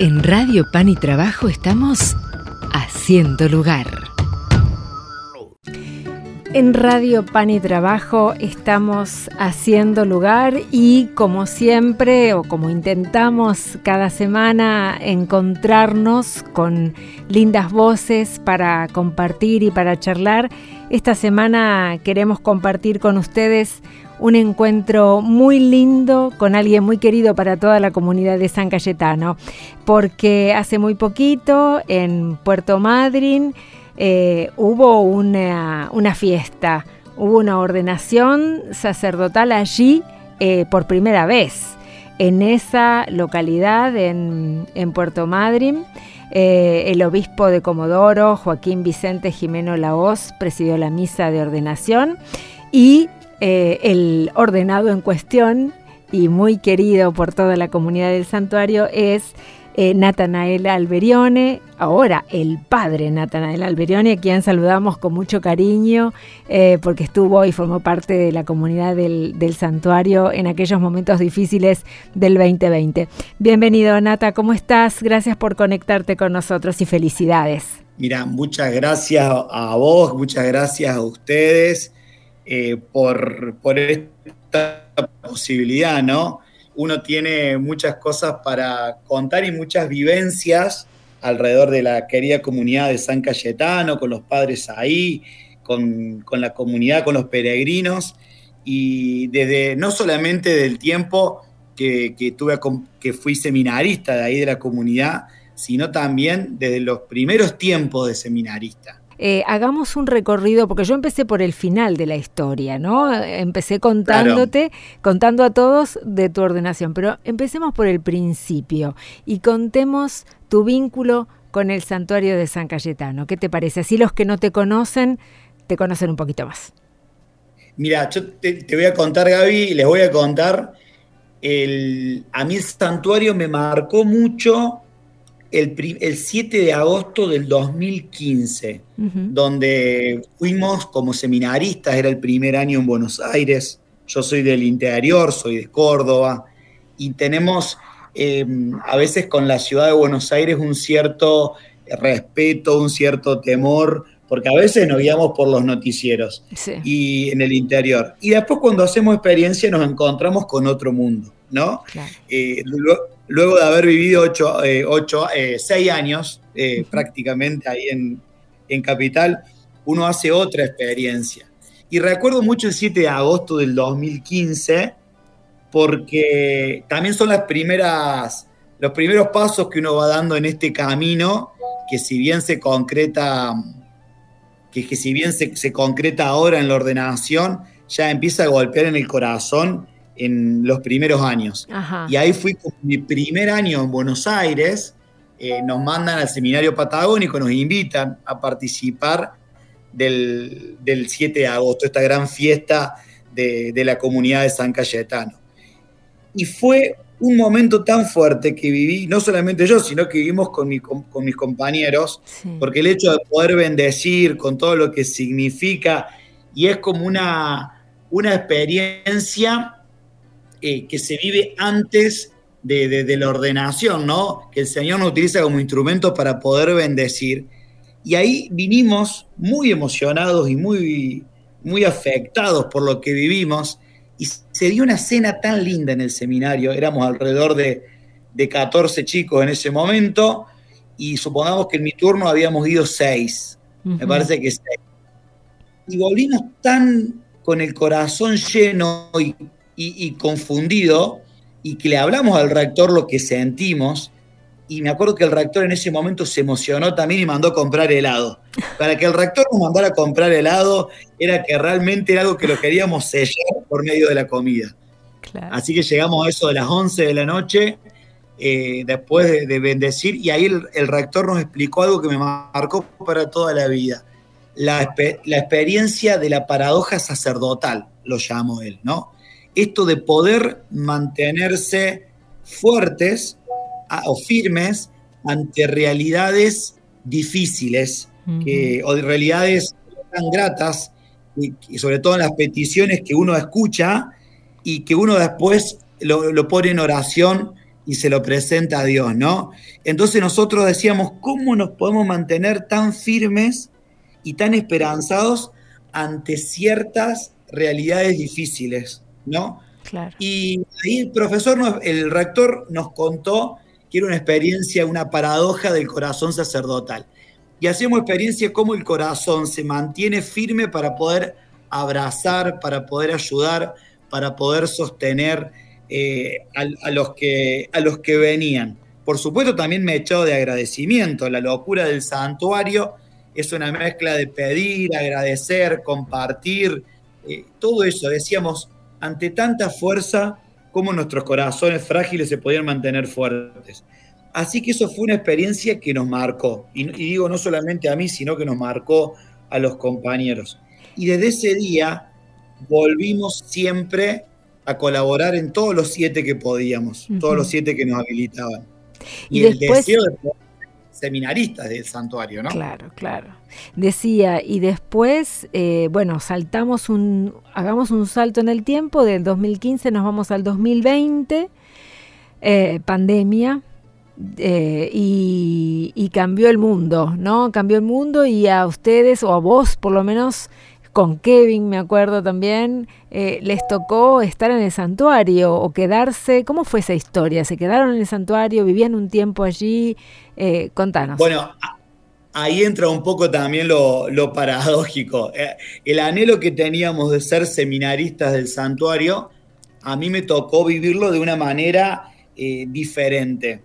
En Radio Pan y Trabajo estamos haciendo lugar. En Radio Pan y Trabajo estamos haciendo lugar y como siempre o como intentamos cada semana encontrarnos con lindas voces para compartir y para charlar, esta semana queremos compartir con ustedes un encuentro muy lindo con alguien muy querido para toda la comunidad de San Cayetano, porque hace muy poquito en Puerto Madryn eh, hubo una, fiesta, hubo una ordenación sacerdotal allí eh, por primera vez en esa localidad, en, Puerto Madryn. Eh, el obispo de Comodoro, Joaquín Vicente Jimeno Laoz, presidió la misa de ordenación y eh, el ordenado en cuestión y muy querido por toda la comunidad del santuario es eh, Natanael Alberione, ahora el padre Natanael Alberione, a quien saludamos con mucho cariño eh, porque estuvo y formó parte de la comunidad del, santuario en aquellos momentos difíciles del 2020. Bienvenido Nata, ¿cómo estás? Gracias por conectarte con nosotros y felicidades. Mira, muchas gracias a vos, muchas gracias a ustedes. Eh, por, por esta posibilidad, ¿no? Uno tiene muchas cosas para contar y muchas vivencias alrededor de la querida comunidad de San Cayetano, con los padres ahí, con, la comunidad, con los peregrinos, y desde no solamente del tiempo que, tuve, que fui seminarista de ahí de la comunidad, sino también desde los primeros tiempos de seminarista. Eh, hagamos un recorrido, porque yo empecé por el final de la historia, ¿no? Empecé contándote, contando a todos de tu ordenación, pero empecemos por el principio y contemos tu vínculo con el santuario de San Cayetano. ¿Qué te parece? Así los que no te conocen, te conocen un poquito más. Mira, yo te, voy a contar, Gaby, les voy a contar, el, a mí el santuario me marcó mucho el, 7 de agosto del 2015, donde fuimos como seminaristas, era el primer año en Buenos Aires, yo soy del interior, soy de Córdoba, y tenemos em, a veces con la ciudad de Buenos Aires un cierto respeto, un cierto temor, porque a veces nos guiamos por los noticieros y en el interior. Y después cuando hacemos experiencia nos encontramos con otro mundo, ¿no? Eh, luego de haber vivido ocho, eh, eh, seis años eh, prácticamente ahí en, en, Capital, uno hace otra experiencia. Y recuerdo mucho el 7 de agosto del 2015, porque también son las primeras, los primeros pasos que uno va dando en este camino, que si bien se concreta, que, que si bien se, se concreta ahora en la ordenación, ya empieza a golpear en el corazón en los primeros años. Y ahí fui con mi primer año en Buenos Aires, eh, nos mandan al seminario patagónico, nos invitan a participar del, 7 de agosto, esta gran fiesta de, la comunidad de San Cayetano. Y fue un momento tan fuerte que viví, no solamente yo, sino que vivimos con, con, mis compañeros, porque el hecho de poder bendecir con todo lo que significa, y es como una, una experiencia eh, que se vive antes de, la ordenación, ¿no? Que el Señor nos utiliza como instrumento para poder bendecir. Y ahí vinimos muy emocionados y muy, muy afectados por lo que vivimos. Y se dio una cena tan linda en el seminario. Éramos alrededor de, de 14 chicos en ese momento. Y supongamos que en mi turno habíamos ido seis. Me parece que seis. Y volvimos tan con el corazón lleno y y, confundido y que le hablamos al rector lo que sentimos. Y me acuerdo que el rector en ese momento se emocionó también y mandó a comprar helado. Para que el rector nos mandara a comprar helado era que realmente era algo que lo queríamos sellar por medio de la comida. Así que llegamos a eso de las 11 de la noche, eh, después de, bendecir, y ahí el, rector nos explicó algo que me marcó para toda la vida. La, la experiencia de la paradoja sacerdotal, lo llamó él, ¿no? Esto de poder mantenerse fuertes o firmes ante realidades difíciles o de realidades tan gratas, y, sobre todo en las peticiones que uno escucha y que uno después lo, pone en oración y se lo presenta a Dios, ¿no? Entonces nosotros decíamos, ¿cómo nos podemos mantener tan firmes y tan esperanzados ante ciertas realidades difíciles, ¿no? Claro. Y ahí el profesor, el rector nos contó que era una experiencia, una paradoja del corazón sacerdotal. Y hacemos experiencia cómo el corazón se mantiene firme para poder abrazar, para poder ayudar, para poder sostener eh, a, los que, a los que venían. Por supuesto, también me he echado de agradecimiento. La locura del santuario es una mezcla de pedir, agradecer, compartir, eh, todo eso. Decíamos, ante tanta fuerza, cómo nuestros corazones frágiles se podían mantener fuertes. Así que eso fue una experiencia que nos marcó. y digo no solamente a mí, sino que nos marcó a los compañeros. Y desde ese día volvimos siempre a colaborar en todos los siete que podíamos, todos los siete que nos habilitaban. Y, el deseo de seminaristas del santuario, ¿no? Claro, claro. Decía, y después, eh, bueno, saltamos un, hagamos un salto en el tiempo, del 2015 nos vamos al 2020, eh, pandemia, eh, y, y, cambió el mundo, ¿no? Cambió el mundo y a ustedes, o a vos por lo menos, con Kevin, me acuerdo también, les tocó estar en el santuario o quedarse. ¿Cómo fue esa historia? ¿Se quedaron en el santuario? ¿Vivían un tiempo allí? Contanos. Bueno, ahí entra un poco también lo, paradójico. Eh, el anhelo que teníamos de ser seminaristas del santuario, a mí me tocó vivirlo de una manera diferente.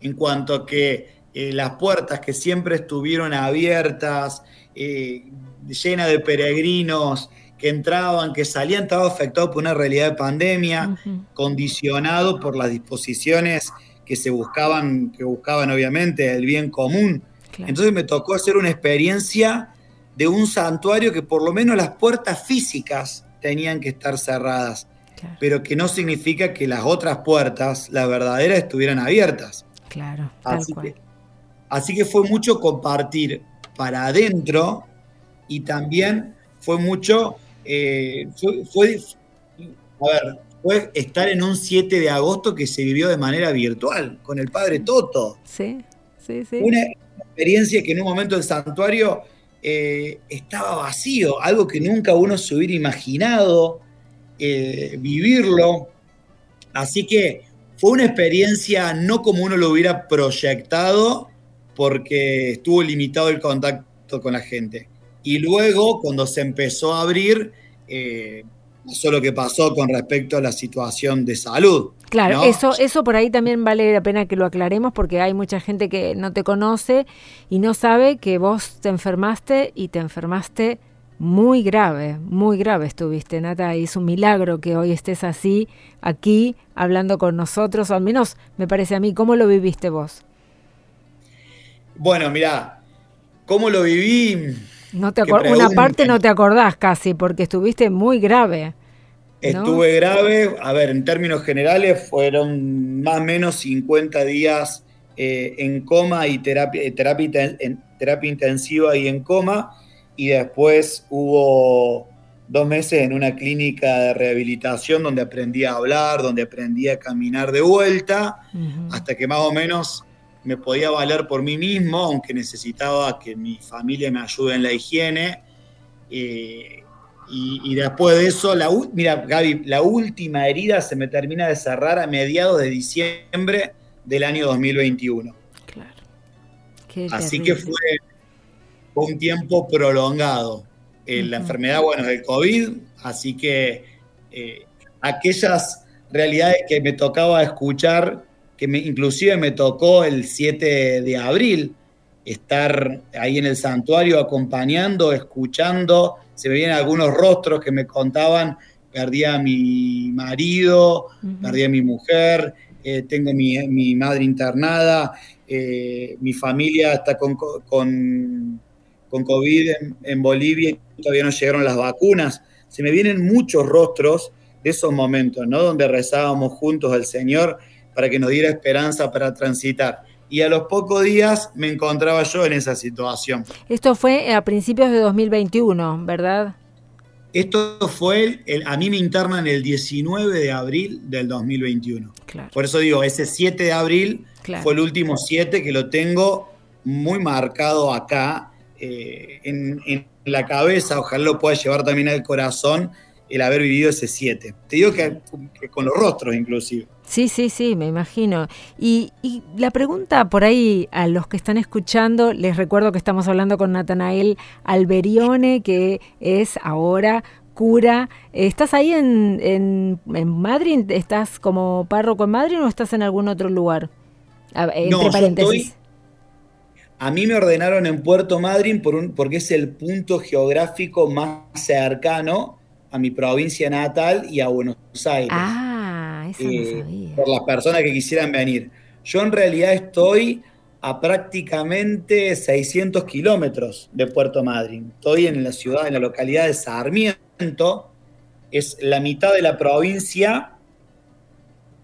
En cuanto a que las puertas que siempre estuvieron abiertas, llena de peregrinos que entraban, que salían, estaba afectado por una realidad de pandemia, condicionado por las disposiciones que se buscaban, que buscaban obviamente el bien común. Entonces me tocó hacer una experiencia de un santuario que por lo menos las puertas físicas tenían que estar cerradas, pero que no significa que las otras puertas, las verdaderas, estuvieran abiertas. Claro. así, Que, así que fue mucho compartir para adentro y también fue mucho, eh, fue, a ver, fue estar en un 7 de agosto que se vivió de manera virtual con el padre Toto. Sí, sí, sí. Una experiencia que en un momento el santuario eh, estaba vacío, algo que nunca uno se hubiera imaginado eh, vivirlo. Así que fue una experiencia no como uno lo hubiera proyectado, porque estuvo limitado el contacto con la gente. Y luego, cuando se empezó a abrir, eh, pasó lo que pasó con respecto a la situación de salud. Claro, eso, eso por ahí también vale la pena que lo aclaremos porque hay mucha gente que no te conoce y no sabe que vos te enfermaste y te enfermaste muy grave, muy grave estuviste, Nata, y es un milagro que hoy estés así, aquí, hablando con nosotros, al menos me parece a mí, ¿cómo lo viviste vos? Bueno, mira, ¿cómo lo viví? No te una parte no te acordás casi, porque estuviste muy grave. Estuve grave, a ver, en términos generales fueron más o menos 50 días eh, en coma y terapia, eh, terapia, en, terapia intensiva y en coma, y después hubo dos meses en una clínica de rehabilitación donde aprendí a hablar, donde aprendí a caminar de vuelta, hasta que más o menos me podía valer por mí mismo, aunque necesitaba que mi familia me ayude en la higiene. Eh, y, después de eso, la, mira, Gaby, la última herida se me termina de cerrar a mediados de diciembre del año 2021. Claro. Así que fue, un tiempo prolongado. Eh, la enfermedad, bueno, es el COVID, así que eh, aquellas realidades que me tocaba escuchar que me, inclusive me tocó el 7 de abril estar ahí en el santuario acompañando, escuchando, se me vienen algunos rostros que me contaban, perdí a mi marido, perdí a mi mujer, eh, tengo mi, mi, madre internada, eh, mi familia está con, con, con COVID en, en, Bolivia todavía no llegaron las vacunas. Se me vienen muchos rostros de esos momentos, ¿no? Donde rezábamos juntos al Señor para que nos diera esperanza para transitar. Y a los pocos días me encontraba yo en esa situación. Esto fue a principios de 2021, ¿verdad? Esto fue, el, a mí me internan el 19 de abril del 2021. Por eso digo, ese 7 de abril fue el último 7 que lo tengo muy marcado acá eh, en, en, la cabeza. Ojalá lo pueda llevar también al corazón el haber vivido ese 7. Te digo que, con los rostros inclusive. Sí, sí, sí, me imagino. Y, y, la pregunta por ahí a los que están escuchando, les recuerdo que estamos hablando con Natanael Alberione, que es ahora cura. ¿Estás ahí en, en, en Madrid? ¿Estás como párroco en Madrid o estás en algún otro lugar? entre no, paréntesis. Estoy, a mí me ordenaron en Puerto Madryn por un, porque es el punto geográfico más cercano a mi provincia natal y a Buenos Aires. Ah, eso no eh, sabía. Por las personas que quisieran venir. Yo en realidad estoy a prácticamente 600 kilómetros de Puerto Madryn. Estoy en la ciudad, en la localidad de Sarmiento. Es la mitad de la provincia,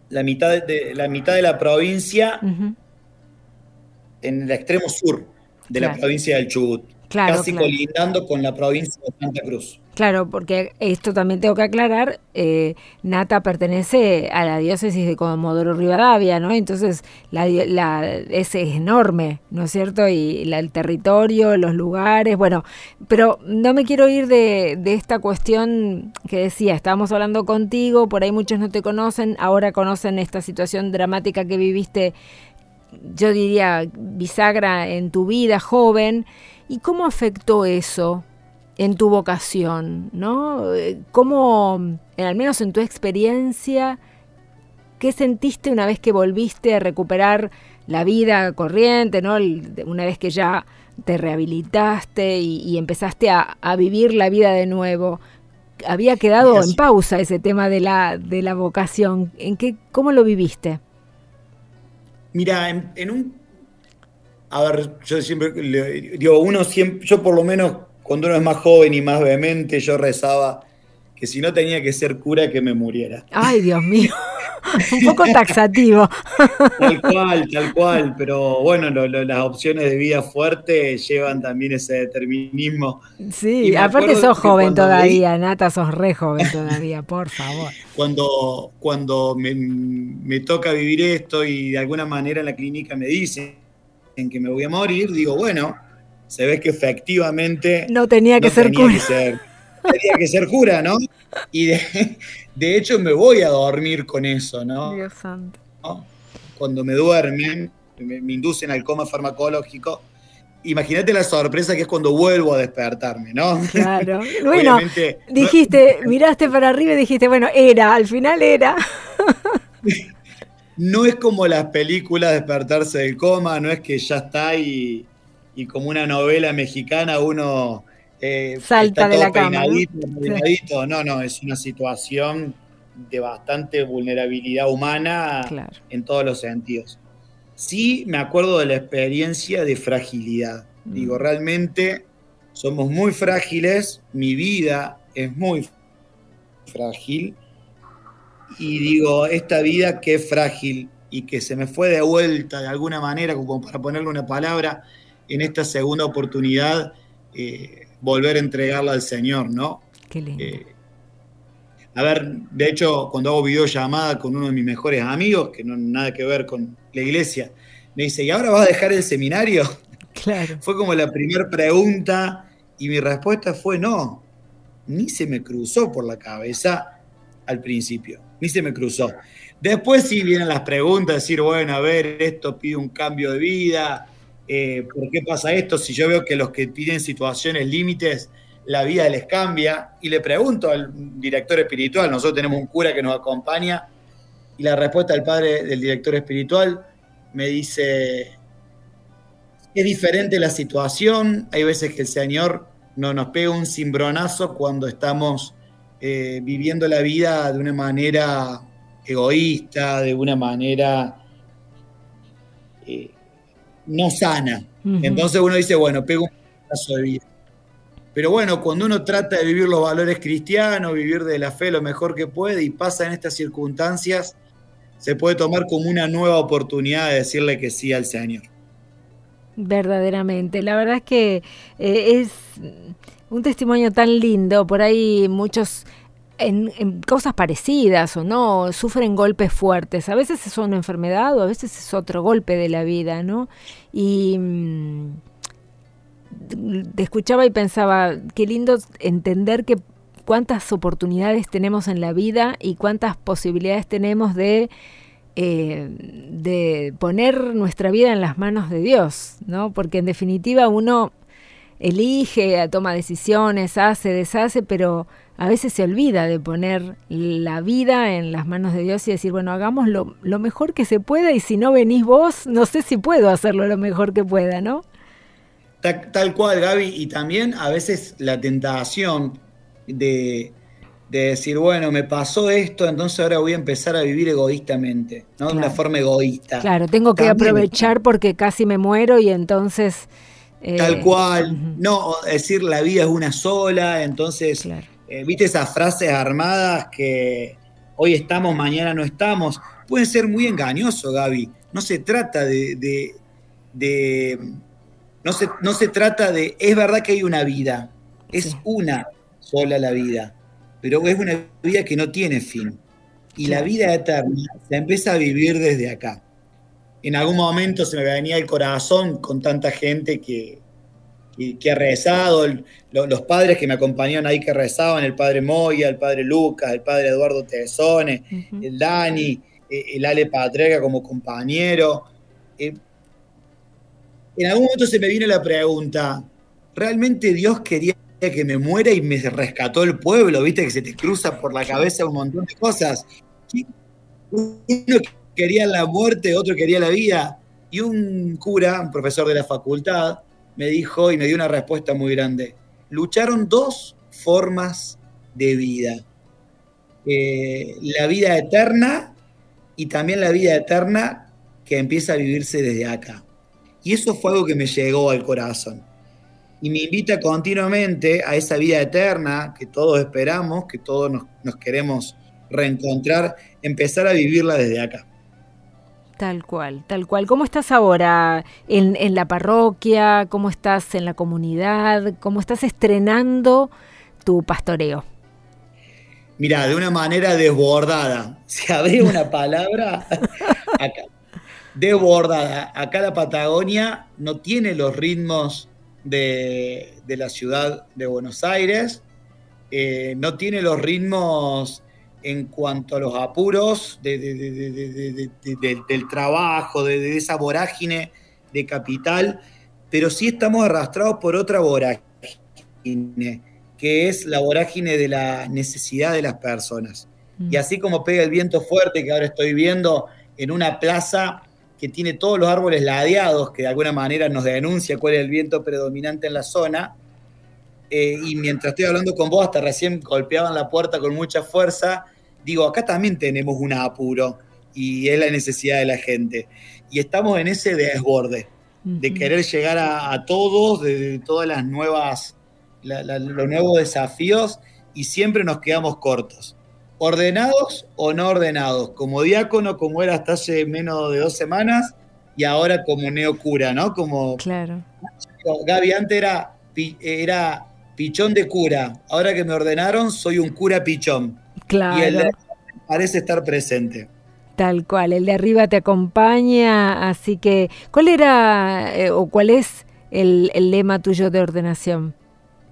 la mitad de, la, mitad de la provincia en el extremo sur de la provincia del Chubut. Casi colindando con la provincia de Santa Cruz. Claro, porque esto también tengo que aclarar, eh, Nata pertenece a la diócesis de Comodoro Rivadavia, ¿no? Entonces la, la, es, enorme, ¿no es cierto? Y el territorio, los lugares, bueno, pero no me quiero ir de, de esta cuestión que decía, estábamos hablando contigo, por ahí muchos no te conocen, ahora conocen esta situación dramática que viviste, yo diría, bisagra en tu vida joven, ¿y cómo afectó eso? en tu vocación, ¿no? ¿Cómo, al menos en tu experiencia, qué sentiste una vez que volviste a recuperar la vida corriente, ¿no? Una vez que ya te rehabilitaste y, empezaste a, vivir la vida de nuevo. Había quedado en pausa ese tema de la, de la vocación. ¿En qué, ¿Cómo lo viviste? Mira, en, un... A ver, yo siempre digo, uno siempre, yo por lo menos cuando uno es más joven y más vehemente, yo rezaba que si no tenía que ser cura, que me muriera. Ay, Dios mío. Un poco taxativo. Tal cual, tal cual. Pero bueno, las opciones de vida fuerte llevan también ese determinismo. Sí, aparte sos joven todavía, Nata, sos re joven todavía, por favor. Cuando, cuando me, me, toca vivir esto y de alguna manera en la clínica me dicen que me voy a morir, digo, bueno, se ve que efectivamente... No tenía que ser cura. tenía que ser cura, ¿no? Y de, hecho me voy a dormir con eso, ¿no? Dios santo. Cuando me duermen, me, inducen al coma farmacológico, imagínate la sorpresa que es cuando vuelvo a despertarme, ¿no? Claro. Bueno, dijiste, miraste para arriba y dijiste, bueno, era, al final era. No es como las películas despertarse del coma, no es que ya está y, y como una novela mexicana uno eh, salta de la cama. ¿no? ¿no? no, es una situación de bastante vulnerabilidad humana en todos los sentidos. Sí, me acuerdo de la experiencia de fragilidad. Mm. Digo, realmente somos muy frágiles, mi vida es muy frágil y digo, esta vida que es frágil y que se me fue de vuelta de alguna manera, como para ponerle una palabra, en esta segunda oportunidad eh, volver a entregarla al Señor, ¿no? Qué lindo. Eh, a ver, de hecho, cuando hago videollamada con uno de mis mejores amigos, que no nada que ver con la iglesia, me dice, ¿y ahora vas a dejar el seminario? Claro. fue como la primera pregunta y mi respuesta fue no, ni se me cruzó por la cabeza al principio, ni se me cruzó. Después sí vienen las preguntas, decir, bueno, a ver, esto pide un cambio de vida, eh, ¿por qué pasa esto? Si yo veo que los que tienen situaciones límites, la vida les cambia. Y le pregunto al director espiritual, nosotros tenemos un cura que nos acompaña, y la respuesta del padre del director espiritual me dice, es diferente la situación, hay veces que el Señor no nos pega un cimbronazo cuando estamos eh, viviendo la vida de una manera egoísta, de una manera... Eh, no sana. Entonces uno dice, bueno, pego un paso de vida. Pero bueno, cuando uno trata de vivir los valores cristianos, vivir de la fe lo mejor que puede y pasa en estas circunstancias, se puede tomar como una nueva oportunidad de decirle que sí al Señor. Verdaderamente. La verdad es que eh, es Un testimonio tan lindo, por ahí muchos en, cosas parecidas o no, sufren golpes fuertes. A veces es una enfermedad o a veces es otro golpe de la vida, ¿no? Y mm, te escuchaba y pensaba, qué lindo entender que cuántas oportunidades tenemos en la vida y cuántas posibilidades tenemos de, eh, de poner nuestra vida en las manos de Dios, ¿no? Porque en definitiva uno elige, toma decisiones, hace, deshace, pero a veces se olvida de poner la vida en las manos de Dios y decir, bueno, hagamos lo, lo mejor que se pueda y si no venís vos, no sé si puedo hacerlo lo mejor que pueda, ¿no? Tal, cual, Gaby, y también a veces la tentación de, decir, bueno, me pasó esto, entonces ahora voy a empezar a vivir egoístamente, ¿no? De una forma egoísta. Claro, tengo que aprovechar porque casi me muero y entonces... Eh, tal cual, no, decir la vida es una sola, entonces, eh, viste esas frases armadas que hoy estamos, mañana no estamos, pueden ser muy engañosos, Gaby. No se trata de no se, no se trata de, es verdad que hay una vida, es una sola la vida, pero es una vida que no tiene fin. Y la vida eterna se empieza a vivir desde acá. En algún momento se me venía el corazón con tanta gente que, que, ha rezado, los padres que me acompañaron ahí que rezaban, el padre Moya, el padre Lucas, el padre Eduardo Tesone, el Dani, eh, el Ale Patrega como compañero. Eh, en algún momento se me vino la pregunta, ¿realmente Dios quería que me muera y me rescató el pueblo? ¿Viste que se te cruza por la cabeza un montón de cosas? Uno quería la muerte, otro quería la vida. Y un cura, un profesor de la facultad, me dijo y me dio una respuesta muy grande. Lucharon dos formas de vida. Eh, la vida eterna y también la vida eterna que empieza a vivirse desde acá. Y eso fue algo que me llegó al corazón. Y me invita continuamente a esa vida eterna que todos esperamos, que todos nos, queremos reencontrar, empezar a vivirla desde acá. Tal cual, tal cual. ¿Cómo estás ahora en, en, la parroquia? ¿Cómo estás en la comunidad? ¿Cómo estás estrenando tu pastoreo? Mira, de una manera desbordada. Si habría una palabra, acá, desbordada. Acá la Patagonia no tiene los ritmos de, la ciudad de Buenos Aires, eh, no tiene los ritmos en cuanto a los apuros del trabajo, de, esa vorágine de capital, pero sí estamos arrastrados por otra vorágine, que es la vorágine de la necesidad de las personas. Y mm. así como pega el viento fuerte que ahora estoy viendo en una plaza que tiene todos los árboles ladeados, que de alguna manera nos denuncia cuál es el viento predominante en la zona. Eh, y mientras estoy hablando con vos, hasta recién golpeaban la puerta con mucha fuerza, digo, acá también tenemos un apuro y es la necesidad de la gente. Y estamos en ese desborde de querer llegar a, todos, de, todas las nuevas, los nuevos desafíos y siempre nos quedamos cortos ordenados o no ordenados, como diácono, como era hasta hace menos de dos semanas, y ahora como neocura, ¿no? Como. Claro. Gaby antes era, era pichón de cura, ahora que me ordenaron, soy un cura pichón. Claro. Y él parece estar presente. Tal cual, el de arriba te acompaña, así que, ¿cuál era eh, o cuál es el, lema tuyo de ordenación?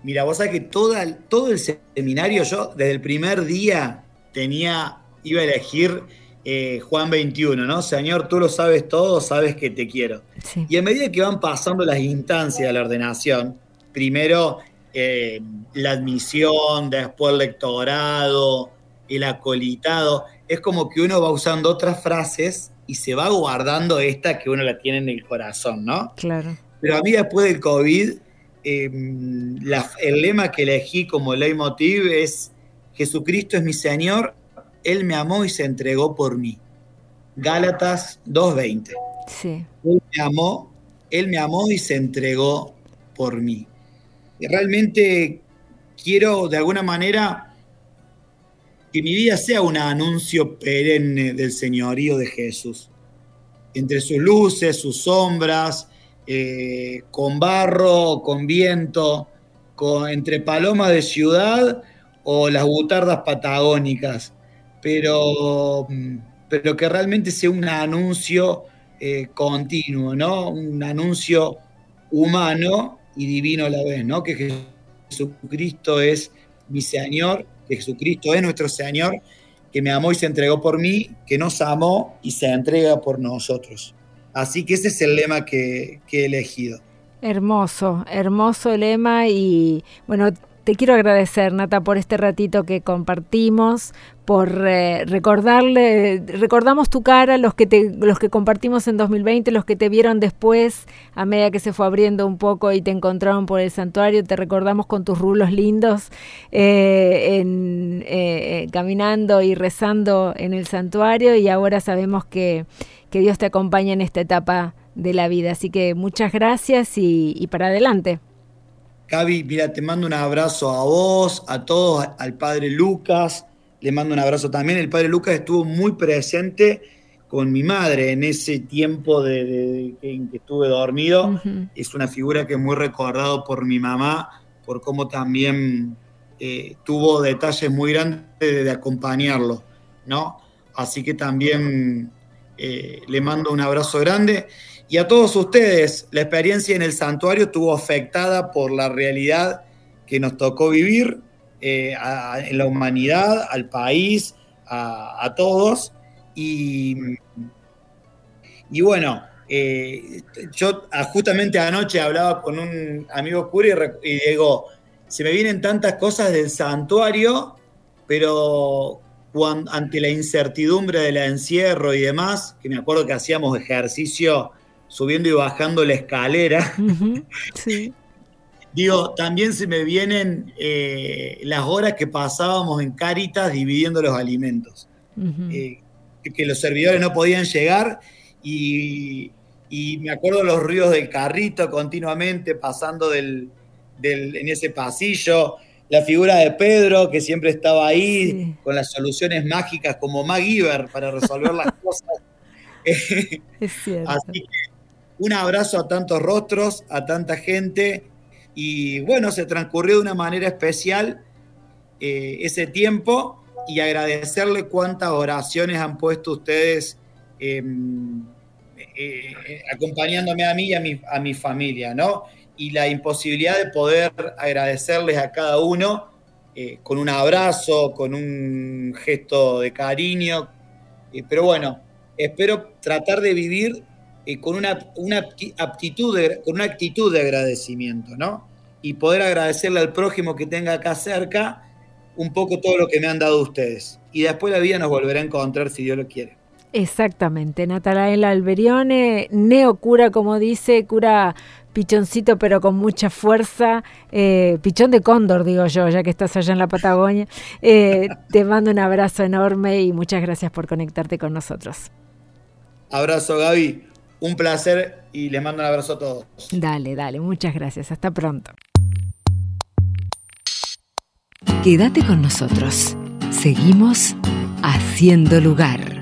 Mira, vos sabés que toda, todo el seminario, yo desde el primer día tenía, iba a elegir eh, Juan 21, ¿no? Señor, tú lo sabes todo, sabes que te quiero. Y a medida que van pasando las instancias de la ordenación, primero eh, la admisión, después el lectorado, el acolitado, es como que uno va usando otras frases y se va guardando esta que uno la tiene en el corazón, ¿no? Claro. Pero a mí después del COVID, em, el lema que elegí como leitmotiv es Jesucristo es mi Señor, Él me amó y se entregó por mí. Gálatas 2.20. Sí. Él me amó, Él me amó y se entregó por mí. Realmente quiero de alguna manera que mi vida sea un anuncio perenne del señorío de Jesús. Entre sus luces, sus sombras, eh, con barro, con viento, entre palomas de ciudad o las butardas patagónicas, pero, pero que realmente sea un anuncio eh, continuo, ¿no? Un anuncio humano y divino a la vez, ¿no? Que Jesucristo es mi Señor, que Jesucristo es nuestro Señor, que me amó y se entregó por mí, que nos amó y se entrega por nosotros. Así que ese es el lema que, que he elegido. Hermoso, hermoso lema y bueno, te quiero agradecer, Nata, por este ratito que compartimos, por eh, recordarle, recordamos tu cara, los que, te, los que compartimos en 2020, los que te vieron después, a medida que se fue abriendo un poco y te encontraron por el santuario, te recordamos con tus rulos lindos, eh, en, eh, caminando y rezando en el santuario y ahora sabemos que, que Dios te acompaña en esta etapa de la vida. Así que muchas gracias y, para adelante. Gaby, mira, te mando un abrazo a vos, a todos, al padre Lucas, le mando un abrazo también. El padre Lucas estuvo muy presente con mi madre en ese tiempo de, en que estuve dormido. Es una figura que es muy recordado por mi mamá, por cómo también eh, tuvo detalles muy grandes de, acompañarlo, ¿no? Así que también eh, le mando un abrazo grande. Y a todos ustedes, la experiencia en el santuario estuvo afectada por la realidad que nos tocó vivir eh, en la humanidad, al país, a, todos. Y, y bueno, eh, yo justamente anoche hablaba con un amigo cura y, digo, se me vienen tantas cosas del santuario, pero ante la incertidumbre del encierro y demás, que me acuerdo que hacíamos ejercicio subiendo y bajando la escalera. Digo, también se me vienen eh, las horas que pasábamos en Cáritas dividiendo los alimentos. Eh, que los servidores no podían llegar y, me acuerdo los ruidos del carrito continuamente pasando del, en ese pasillo. La figura de Pedro, que siempre estaba ahí con las soluciones mágicas como MacGyver para resolver las cosas. es cierto. Así que un abrazo a tantos rostros, a tanta gente. Y bueno, se transcurrió de una manera especial eh, ese tiempo y agradecerle cuántas oraciones han puesto ustedes em, eh, eh, acompañándome a mí y a mi, a mi familia, ¿no? Y la imposibilidad de poder agradecerles a cada uno con un abrazo, con un gesto de cariño. pero bueno, espero tratar de vivir con una, una, aptitud con una actitud de agradecimiento, ¿no? Y poder agradecerle al prójimo que tenga acá cerca un poco todo lo que me han dado ustedes. Y después la vida nos volverá a encontrar si Dios lo quiere. Exactamente, Natalaela Alberione, neocura, como dice, cura pichoncito pero con mucha fuerza, eh, pichón de cóndor digo yo, ya que estás allá en la Patagonia. Eh, te mando un abrazo enorme y muchas gracias por conectarte con nosotros. Abrazo Gaby. Un placer y les mando un abrazo a todos. Dale, dale, muchas gracias. Hasta pronto. Quédate con nosotros. Seguimos haciendo lugar.